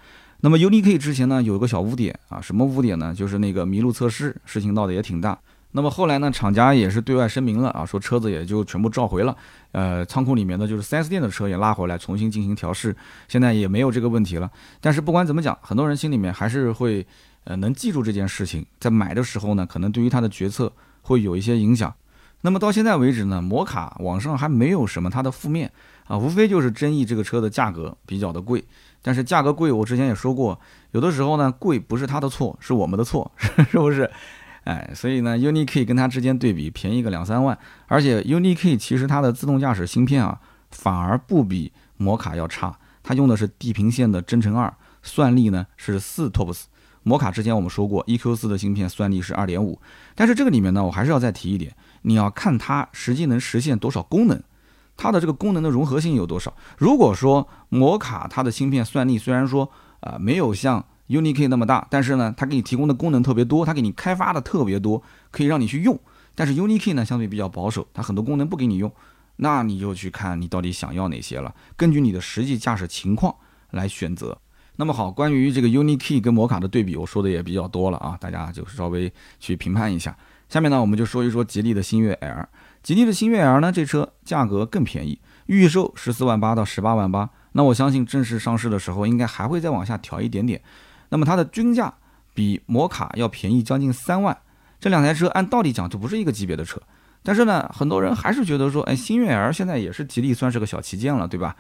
那么 UNI-K 之前呢有一个小污点啊，什么污点呢？就是那个麋鹿测试事情闹得也挺大。那么后来呢，厂家也是对外声明了啊，说车子也就全部召回了，呃，仓库里面的就是 4S 店的车也拉回来重新进行调试，现在也没有这个问题了。但是不管怎么讲，很多人心里面还是会呃能记住这件事情，在买的时候呢，可能对于他的决策会有一些影响。那么到现在为止呢，摩卡网上还没有什么它的负面啊，无非就是争议这个车的价格比较的贵。但是价格贵，我之前也说过，有的时候呢，贵不是他的错，是我们的错，(laughs) 是不是？哎，所以呢，UNI-K 跟它之间对比，便宜个两三万。而且 UNI-K 其实它的自动驾驶芯片啊，反而不比摩卡要差，它用的是地平线的增程二，算力呢是四 TOPS。摩卡之前我们说过，EQ4 的芯片算力是二点五，但是这个里面呢，我还是要再提一点。你要看它实际能实现多少功能，它的这个功能的融合性有多少。如果说摩卡它的芯片算力虽然说啊没有像 UNI-K 那么大，但是呢它给你提供的功能特别多，它给你开发的特别多，可以让你去用。但是 UNI-K 呢相对比较保守，它很多功能不给你用，那你就去看你到底想要哪些了，根据你的实际驾驶情况来选择。那么好，关于这个 UNI-K 跟摩卡的对比，我说的也比较多了啊，大家就稍微去评判一下。下面呢，我们就说一说吉利的星越 L。吉利的星越 L 呢，这车价格更便宜，预售十四万八到十八万八。那我相信正式上市的时候，应该还会再往下调一点点。那么它的均价比摩卡要便宜将近三万。这两台车按道理讲就不是一个级别的车，但是呢，很多人还是觉得说，哎，星越 L 现在也是吉利算是个小旗舰了，对吧？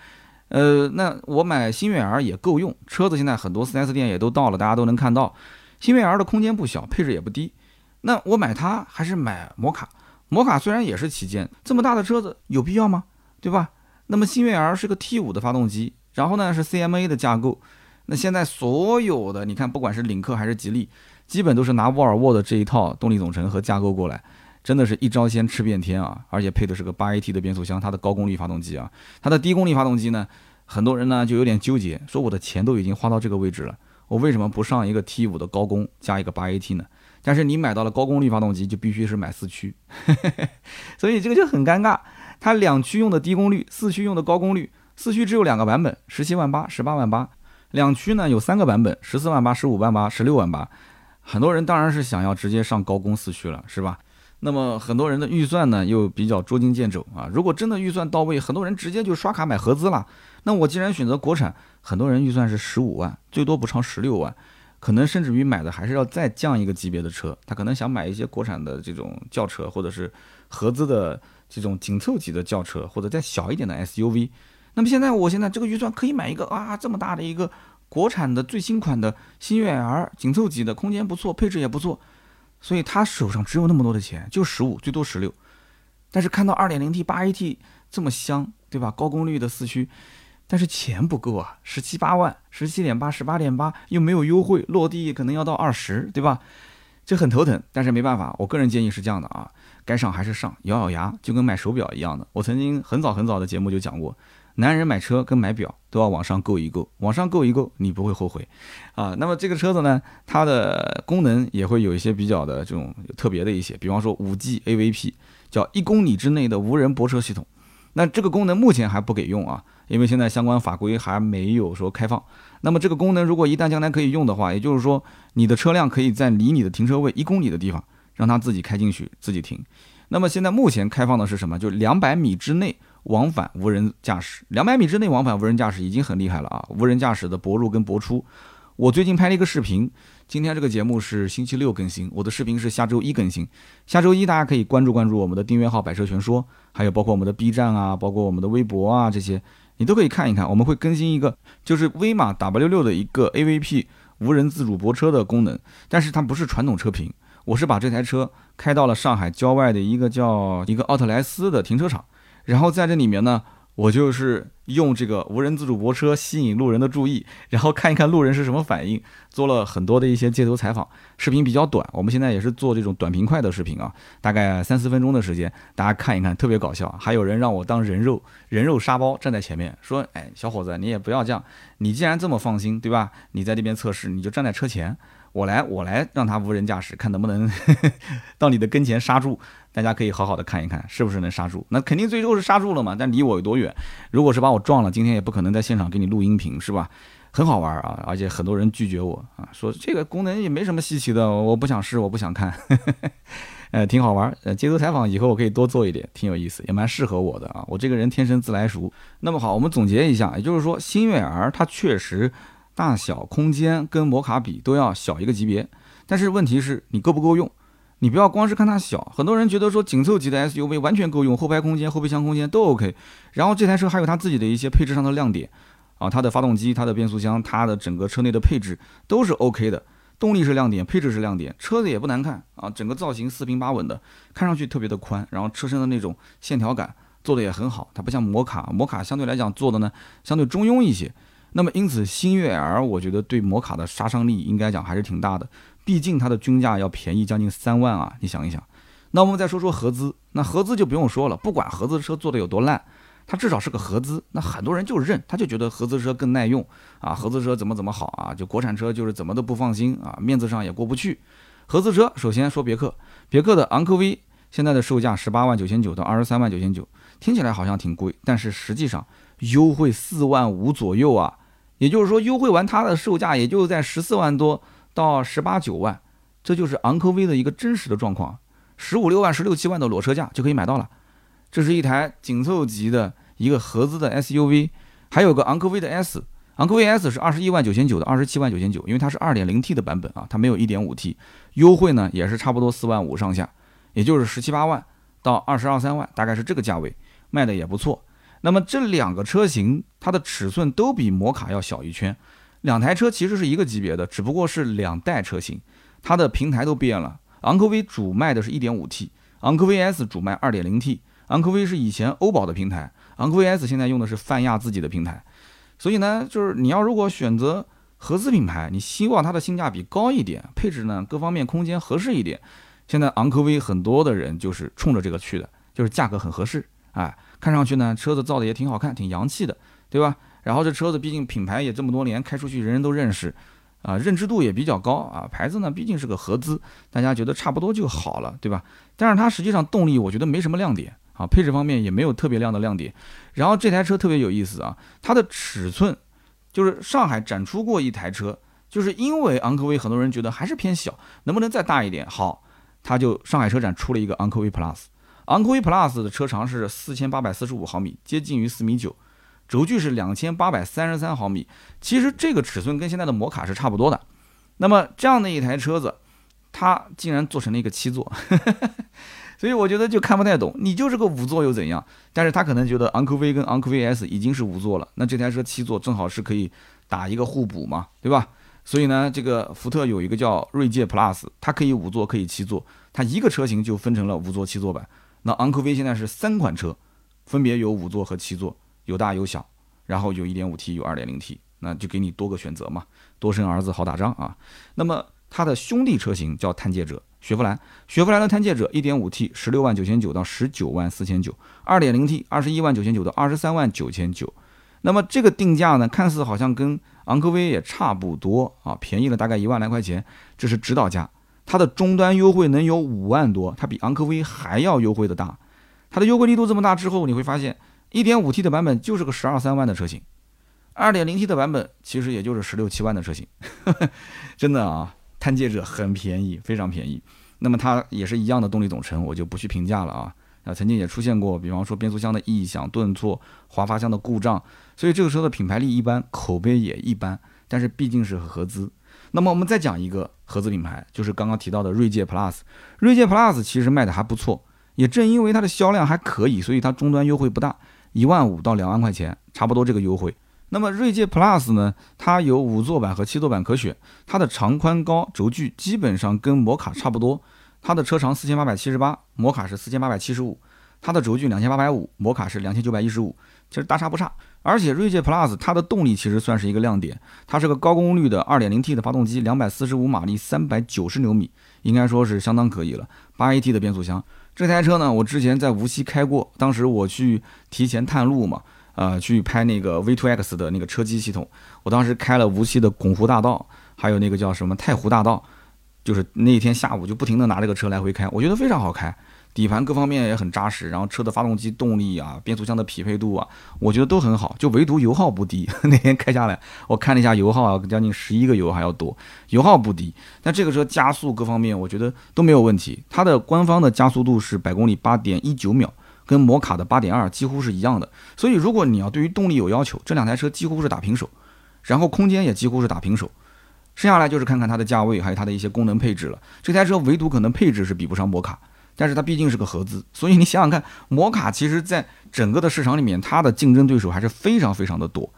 呃，那我买星越 L 也够用，车子现在很多 4S 店也都到了，大家都能看到。星越 L 的空间不小，配置也不低。那我买它还是买摩卡？摩卡虽然也是旗舰，这么大的车子有必要吗？对吧？那么星越 L 是个 T5 的发动机，然后呢是 CMA 的架构。那现在所有的你看，不管是领克还是吉利，基本都是拿沃尔沃的这一套动力总成和架构过来，真的是一招鲜吃遍天啊！而且配的是个 8AT 的变速箱，它的高功率发动机啊，它的低功率发动机呢，很多人呢就有点纠结，说我的钱都已经花到这个位置了，我为什么不上一个 T5 的高功加一个 8AT 呢？但是你买到了高功率发动机，就必须是买四驱，(laughs) 所以这个就很尴尬。它两驱用的低功率，四驱用的高功率。四驱只有两个版本，十七万八、十八万八。两驱呢有三个版本，十四万八、十五万八、十六万八。很多人当然是想要直接上高功四驱了，是吧？那么很多人的预算呢又比较捉襟见肘啊。如果真的预算到位，很多人直接就刷卡买合资了。那我既然选择国产，很多人预算是十五万，最多不超十六万。可能甚至于买的还是要再降一个级别的车，他可能想买一些国产的这种轿车，或者是合资的这种紧凑级的轿车，或者再小一点的 SUV。那么现在我现在这个预算可以买一个啊这么大的一个国产的最新款的星越 L 紧凑级的，空间不错，配置也不错，所以他手上只有那么多的钱，就十五，最多十六。但是看到 2.0T 8AT 这么香，对吧？高功率的四驱。但是钱不够啊，十七八万，十七点八，十八点八，又没有优惠，落地可能要到二十，对吧？这很头疼。但是没办法，我个人建议是这样的啊，该上还是上，咬咬牙，就跟买手表一样的。我曾经很早很早的节目就讲过，男人买车跟买表都要往上够一够，往上够一够，你不会后悔啊。那么这个车子呢，它的功能也会有一些比较的这种特别的一些，比方说五 G AVP，叫一公里之内的无人泊车系统。那这个功能目前还不给用啊。因为现在相关法规还没有说开放，那么这个功能如果一旦将来可以用的话，也就是说你的车辆可以在离你的停车位一公里的地方让它自己开进去自己停。那么现在目前开放的是什么？就两百米之内往返无人驾驶，两百米之内往返无人驾驶已经很厉害了啊！无人驾驶的泊入跟泊出，我最近拍了一个视频，今天这个节目是星期六更新，我的视频是下周一更新。下周一大家可以关注关注我们的订阅号“百车全说”，还有包括我们的 B 站啊，包括我们的微博啊这些，你都可以看一看。我们会更新一个就是威马 W 六的一个 AVP 无人自主泊车的功能，但是它不是传统车评。我是把这台车开到了上海郊外的一个叫一个奥特莱斯的停车场，然后在这里面呢。我就是用这个无人自主泊车吸引路人的注意，然后看一看路人是什么反应，做了很多的一些街头采访，视频比较短。我们现在也是做这种短平快的视频啊，大概三四分钟的时间，大家看一看，特别搞笑。还有人让我当人肉人肉沙包站在前面，说：“哎，小伙子，你也不要这样，你既然这么放心，对吧？你在这边测试，你就站在车前。”我来，我来让他无人驾驶，看能不能 (laughs) 到你的跟前刹住。大家可以好好的看一看，是不是能刹住？那肯定最后是刹住了嘛。但离我有多远？如果是把我撞了，今天也不可能在现场给你录音频，是吧？很好玩啊，而且很多人拒绝我啊，说这个功能也没什么稀奇的，我不想试，我不想看。(laughs) 呃，挺好玩。呃，街头采访以后我可以多做一点，挺有意思，也蛮适合我的啊。我这个人天生自来熟。那么好，我们总结一下，也就是说，星越 R 它确实。大小空间跟摩卡比都要小一个级别，但是问题是你够不够用？你不要光是看它小，很多人觉得说紧凑级的 SUV 完全够用，后排空间、后备箱空间都 OK。然后这台车还有它自己的一些配置上的亮点啊，它的发动机、它的变速箱、它的整个车内的配置都是 OK 的，动力是亮点，配置是亮点，车子也不难看啊，整个造型四平八稳的，看上去特别的宽，然后车身的那种线条感做的也很好，它不像摩卡，摩卡相对来讲做的呢相对中庸一些。那么，因此，星越 L 我觉得对摩卡的杀伤力应该讲还是挺大的，毕竟它的均价要便宜将近三万啊！你想一想，那我们再说说合资，那合资就不用说了，不管合资车做的有多烂，它至少是个合资，那很多人就认，他就觉得合资车更耐用啊，合资车怎么怎么好啊，就国产车就是怎么都不放心啊，面子上也过不去。合资车首先说别克，别克的昂科威现在的售价十八万九千九到二十三万九千九，听起来好像挺贵，但是实际上优惠四万五左右啊。也就是说，优惠完它的售价也就在十四万多到十八九万，这就是昂科威的一个真实的状况，十五六万、十六七万的裸车价就可以买到了。这是一台紧凑级的一个合资的 SUV，还有个昂科威的 S，昂科威 S 是二十一万九千九的二十七万九千九，因为它是二点零 T 的版本啊，它没有一点五 T，优惠呢也是差不多四万五上下，也就是十七八万到二十二三万，大概是这个价位，卖的也不错。那么这两个车型，它的尺寸都比摩卡要小一圈，两台车其实是一个级别的，只不过是两代车型，它的平台都变了。昂科威主卖的是一点五 T，昂科威 S 主卖二点零 T。昂科威是以前欧宝的平台，昂科威 S 现在用的是泛亚自己的平台。所以呢，就是你要如果选择合资品牌，你希望它的性价比高一点，配置呢各方面空间合适一点，现在昂科威很多的人就是冲着这个去的，就是价格很合适，哎。看上去呢，车子造的也挺好看，挺洋气的，对吧？然后这车子毕竟品牌也这么多年，开出去人人都认识，啊，认知度也比较高啊。牌子呢毕竟是个合资，大家觉得差不多就好了，对吧？但是它实际上动力我觉得没什么亮点啊，配置方面也没有特别亮的亮点。然后这台车特别有意思啊，它的尺寸就是上海展出过一台车，就是因为昂科威很多人觉得还是偏小，能不能再大一点？好，它就上海车展出了一个昂科威 Plus。昂科威 Plus 的车长是四千八百四十五毫米，接近于四米九，轴距是两千八百三十三毫米。其实这个尺寸跟现在的摩卡是差不多的。那么这样的一台车子，它竟然做成了一个七座，(laughs) 所以我觉得就看不太懂。你就是个五座又怎样？但是他可能觉得昂科威跟昂科威 S 已经是五座了，那这台车七座正好是可以打一个互补嘛，对吧？所以呢，这个福特有一个叫锐界 Plus，它可以五座，可以七座，它一个车型就分成了五座、七座版。那昂科威现在是三款车，分别有五座和七座，有大有小，然后有一点五 T，有二点零 T，那就给你多个选择嘛，多生儿子好打仗啊。那么它的兄弟车型叫探界者，雪佛兰，雪佛兰的探界者一点五 T，十六万九千九到十九万四千九，二点零 T，二十一万九千九到二十三万九千九。那么这个定价呢，看似好像跟昂科威也差不多啊，便宜了大概一万来块钱，这是指导价。它的终端优惠能有五万多，它比昂科威还要优惠的大。它的优惠力度这么大之后，你会发现，1.5T 的版本就是个十二三万的车型，2.0T 的版本其实也就是十六七万的车型。(laughs) 真的啊，探界者很便宜，非常便宜。那么它也是一样的动力总成，我就不去评价了啊。啊，曾经也出现过，比方说变速箱的异响、顿挫、滑发箱的故障，所以这个车的品牌力一般，口碑也一般。但是毕竟是合资。那么我们再讲一个合资品牌，就是刚刚提到的锐界 Plus。锐界 Plus 其实卖的还不错，也正因为它的销量还可以，所以它终端优惠不大，一万五到两万块钱，差不多这个优惠。那么锐界 Plus 呢，它有五座版和七座版可选，它的长宽高轴距基本上跟摩卡差不多，它的车长四千八百七十八，摩卡是四千八百七十五，它的轴距两千八百五，摩卡是两千九百一十五，其实大差不差。而且锐界 Plus 它的动力其实算是一个亮点，它是个高功率的 2.0T 的发动机，两百四十五马力，390牛米，应该说是相当可以了。8AT 的变速箱，这台车呢，我之前在无锡开过，当时我去提前探路嘛，呃，去拍那个 V2X 的那个车机系统，我当时开了无锡的拱湖大道，还有那个叫什么太湖大道，就是那天下午就不停的拿这个车来回开，我觉得非常好开。底盘各方面也很扎实，然后车的发动机动力啊、变速箱的匹配度啊，我觉得都很好，就唯独油耗不低。(laughs) 那天开下来，我看了一下油耗啊，将近十一个油还要多，油耗不低。但这个车加速各方面，我觉得都没有问题。它的官方的加速度是百公里八点一九秒，跟摩卡的八点二几乎是一样的。所以如果你要对于动力有要求，这两台车几乎是打平手，然后空间也几乎是打平手。剩下来就是看看它的价位，还有它的一些功能配置了。这台车唯独可能配置是比不上摩卡。但是它毕竟是个合资，所以你想想看，摩卡其实在整个的市场里面，它的竞争对手还是非常非常的多。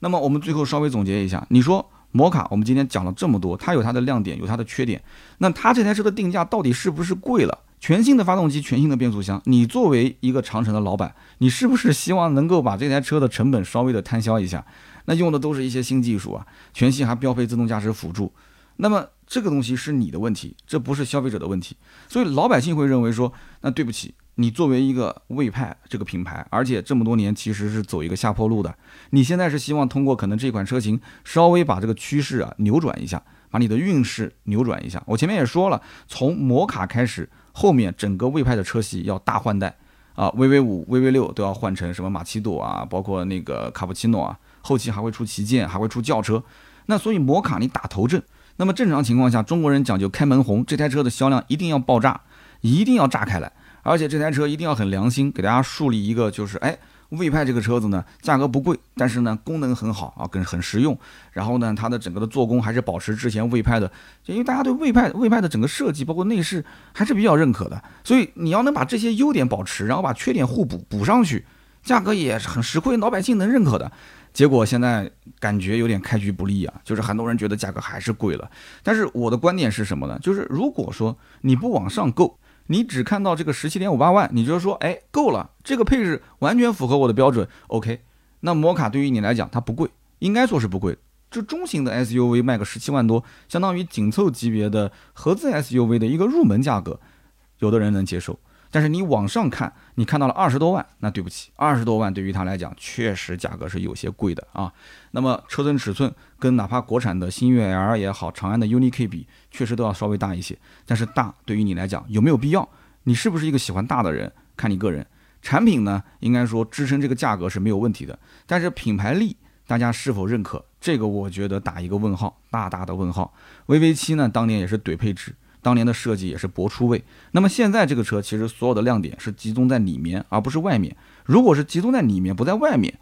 那么我们最后稍微总结一下，你说摩卡，我们今天讲了这么多，它有它的亮点，有它的缺点，那它这台车的定价到底是不是贵了？全新的发动机，全新的变速箱，你作为一个长城的老板，你是不是希望能够把这台车的成本稍微的摊销一下？那用的都是一些新技术啊，全系还标配自动驾驶辅助，那么。这个东西是你的问题，这不是消费者的问题，所以老百姓会认为说，那对不起，你作为一个魏派这个品牌，而且这么多年其实是走一个下坡路的，你现在是希望通过可能这款车型稍微把这个趋势啊扭转一下，把你的运势扭转一下。我前面也说了，从摩卡开始，后面整个魏派的车系要大换代啊，VV 五、VV 六都要换成什么马奇朵啊，包括那个卡布奇诺啊，后期还会出旗舰，还会出轿车，那所以摩卡你打头阵。那么正常情况下，中国人讲究开门红，这台车的销量一定要爆炸，一定要炸开来，而且这台车一定要很良心，给大家树立一个就是，哎，魏派这个车子呢，价格不贵，但是呢，功能很好啊，跟很实用，然后呢，它的整个的做工还是保持之前魏派的，就因为大家对魏派魏派的整个设计包括内饰还是比较认可的，所以你要能把这些优点保持，然后把缺点互补补上去，价格也是很实惠，老百姓能认可的。结果现在感觉有点开局不利啊，就是很多人觉得价格还是贵了。但是我的观点是什么呢？就是如果说你不往上够，你只看到这个十七点五八万，你就说哎够了，这个配置完全符合我的标准，OK。那摩卡对于你来讲它不贵，应该说是不贵。就中型的 SUV 卖个十七万多，相当于紧凑级别的合资 SUV 的一个入门价格，有的人能接受。但是你往上看，你看到了二十多万，那对不起，二十多万对于他来讲确实价格是有些贵的啊。那么车身尺寸跟哪怕国产的星越 L 也好，长安的 UNI-K 比，确实都要稍微大一些。但是大对于你来讲有没有必要？你是不是一个喜欢大的人？看你个人。产品呢，应该说支撑这个价格是没有问题的。但是品牌力，大家是否认可？这个我觉得打一个问号，大大的问号。VV7 呢，当年也是怼配置。当年的设计也是博出位，那么现在这个车其实所有的亮点是集中在里面，而不是外面。如果是集中在里面，不在外面，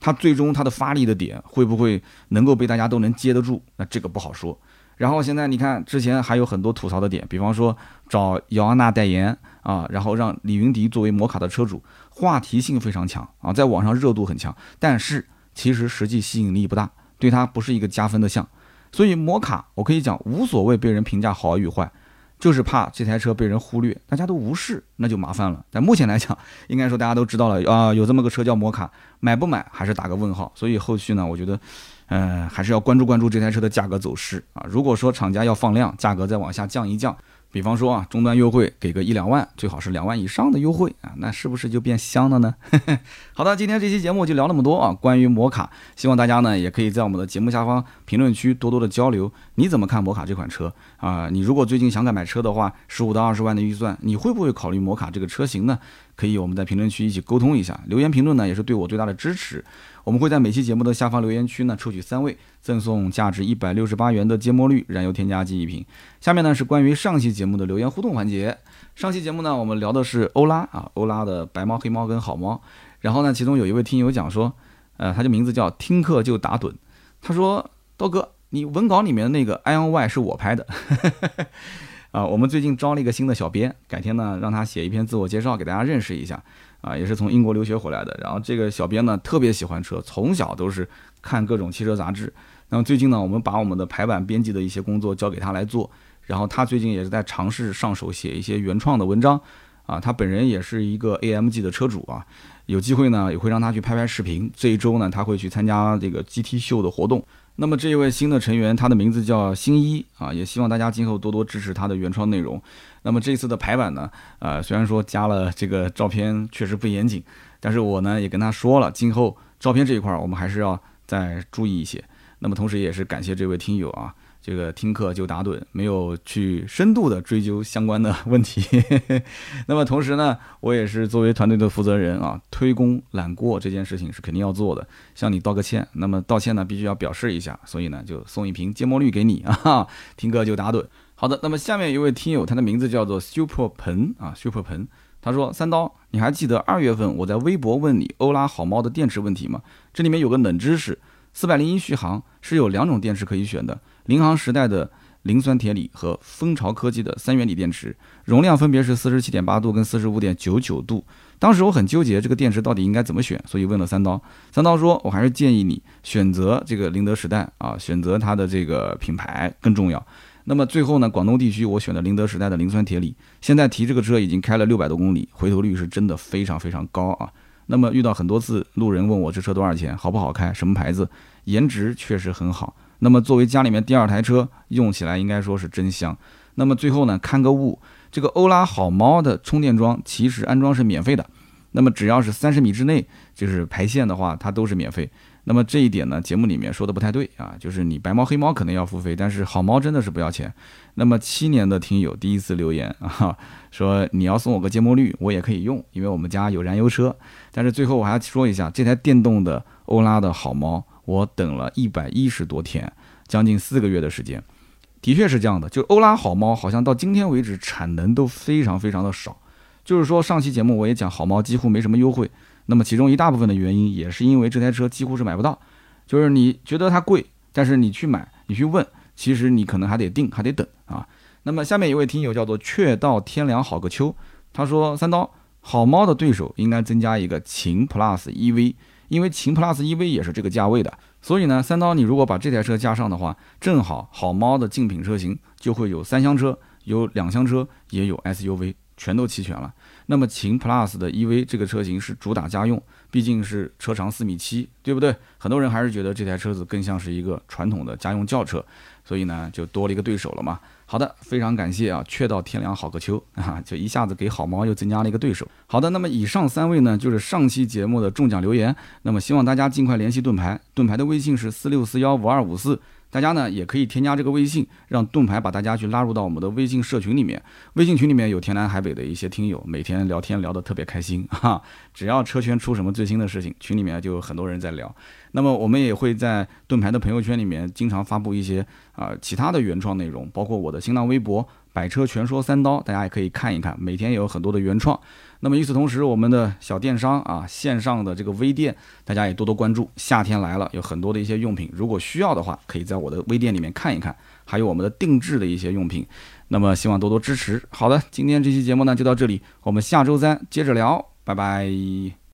它最终它的发力的点会不会能够被大家都能接得住？那这个不好说。然后现在你看，之前还有很多吐槽的点，比方说找姚安娜代言啊，然后让李云迪作为摩卡的车主，话题性非常强啊，在网上热度很强，但是其实实际吸引力不大，对它不是一个加分的项。所以摩卡我可以讲无所谓被人评价好与坏。就是怕这台车被人忽略，大家都无视，那就麻烦了。但目前来讲，应该说大家都知道了啊，有这么个车叫摩卡，买不买还是打个问号。所以后续呢，我觉得，嗯，还是要关注关注这台车的价格走势啊。如果说厂家要放量，价格再往下降一降。比方说啊，终端优惠给个一两万，最好是两万以上的优惠啊，那是不是就变香了呢？(laughs) 好的，今天这期节目就聊那么多啊，关于摩卡，希望大家呢也可以在我们的节目下方评论区多多的交流，你怎么看摩卡这款车啊？你如果最近想改买车的话，十五到二十万的预算，你会不会考虑摩卡这个车型呢？可以我们在评论区一起沟通一下，留言评论呢也是对我最大的支持。我们会在每期节目的下方留言区呢抽取三位，赠送价值一百六十八元的芥末绿燃油添加剂一瓶。下面呢是关于上期节目的留言互动环节。上期节目呢我们聊的是欧拉啊，欧拉的白猫、黑猫跟好猫。然后呢，其中有一位听友讲说，呃，他的名字叫听课就打盹。他说，刀哥，你文稿里面的那个 I N Y 是我拍的。(laughs) 啊，我们最近招了一个新的小编，改天呢让他写一篇自我介绍给大家认识一下。啊，也是从英国留学回来的。然后这个小编呢特别喜欢车，从小都是看各种汽车杂志。那么最近呢，我们把我们的排版编辑的一些工作交给他来做。然后他最近也是在尝试上手写一些原创的文章。啊，他本人也是一个 AMG 的车主啊，有机会呢也会让他去拍拍视频。这一周呢，他会去参加这个 GT 秀的活动。那么这一位新的成员，他的名字叫新一啊，也希望大家今后多多支持他的原创内容。那么这次的排版呢，呃，虽然说加了这个照片确实不严谨，但是我呢也跟他说了，今后照片这一块儿我们还是要再注意一些。那么同时也是感谢这位听友啊。这个听课就打盹，没有去深度的追究相关的问题。(laughs) 那么同时呢，我也是作为团队的负责人啊，推功揽过这件事情是肯定要做的，向你道个歉。那么道歉呢，必须要表示一下，所以呢，就送一瓶芥末绿给你啊。(laughs) 听课就打盹。好的，那么下面一位听友，他的名字叫做 Super 盆啊，Super 盆，他说：三刀，你还记得二月份我在微博问你欧拉好猫的电池问题吗？这里面有个冷知识，四百零一续航是有两种电池可以选的。宁航时代的磷酸铁锂和蜂巢科技的三元锂电池，容量分别是四十七点八度跟四十五点九九度。当时我很纠结，这个电池到底应该怎么选，所以问了三刀。三刀说，我还是建议你选择这个宁德时代啊，选择它的这个品牌更重要。那么最后呢，广东地区我选的宁德时代的磷酸铁锂，现在提这个车已经开了六百多公里，回头率是真的非常非常高啊。那么遇到很多次路人问我这车多少钱，好不好开，什么牌子，颜值确实很好。那么作为家里面第二台车，用起来应该说是真香。那么最后呢，看个物，这个欧拉好猫的充电桩其实安装是免费的。那么只要是三十米之内，就是排线的话，它都是免费。那么这一点呢，节目里面说的不太对啊，就是你白猫黑猫可能要付费，但是好猫真的是不要钱。那么七年的听友第一次留言啊，说你要送我个芥末绿，我也可以用，因为我们家有燃油车。但是最后我还要说一下，这台电动的欧拉的好猫。我等了一百一十多天，将近四个月的时间，的确是这样的。就欧拉好猫，好像到今天为止产能都非常非常的少。就是说上期节目我也讲好猫几乎没什么优惠，那么其中一大部分的原因也是因为这台车几乎是买不到。就是你觉得它贵，但是你去买，你去问，其实你可能还得定，还得等啊。那么下面一位听友叫做却道天凉好个秋，他说三刀好猫的对手应该增加一个秦 Plus EV。因为秦 Plus EV 也是这个价位的，所以呢，三刀你如果把这台车加上的话，正好好猫的竞品车型就会有三厢车、有两厢车，也有 SUV，全都齐全了。那么秦 Plus 的 EV 这个车型是主打家用，毕竟是车长四米七，对不对？很多人还是觉得这台车子更像是一个传统的家用轿车，所以呢，就多了一个对手了嘛。好的，非常感谢啊！却到天凉好个秋 (laughs) 啊，就一下子给好猫又增加了一个对手。好的，那么以上三位呢，就是上期节目的中奖留言。那么希望大家尽快联系盾牌，盾牌的微信是四六四幺五二五四。大家呢也可以添加这个微信，让盾牌把大家去拉入到我们的微信社群里面。微信群里面有天南海北的一些听友，每天聊天聊得特别开心 (laughs) 哈。只要车圈出什么最新的事情，群里面就有很多人在聊。那么我们也会在盾牌的朋友圈里面经常发布一些啊其他的原创内容，包括我的新浪微博“百车全说三刀”，大家也可以看一看，每天也有很多的原创。那么与此同时，我们的小电商啊，线上的这个微店，大家也多多关注。夏天来了，有很多的一些用品，如果需要的话，可以在我的微店里面看一看，还有我们的定制的一些用品。那么希望多多支持。好的，今天这期节目呢就到这里，我们下周三接着聊，拜拜。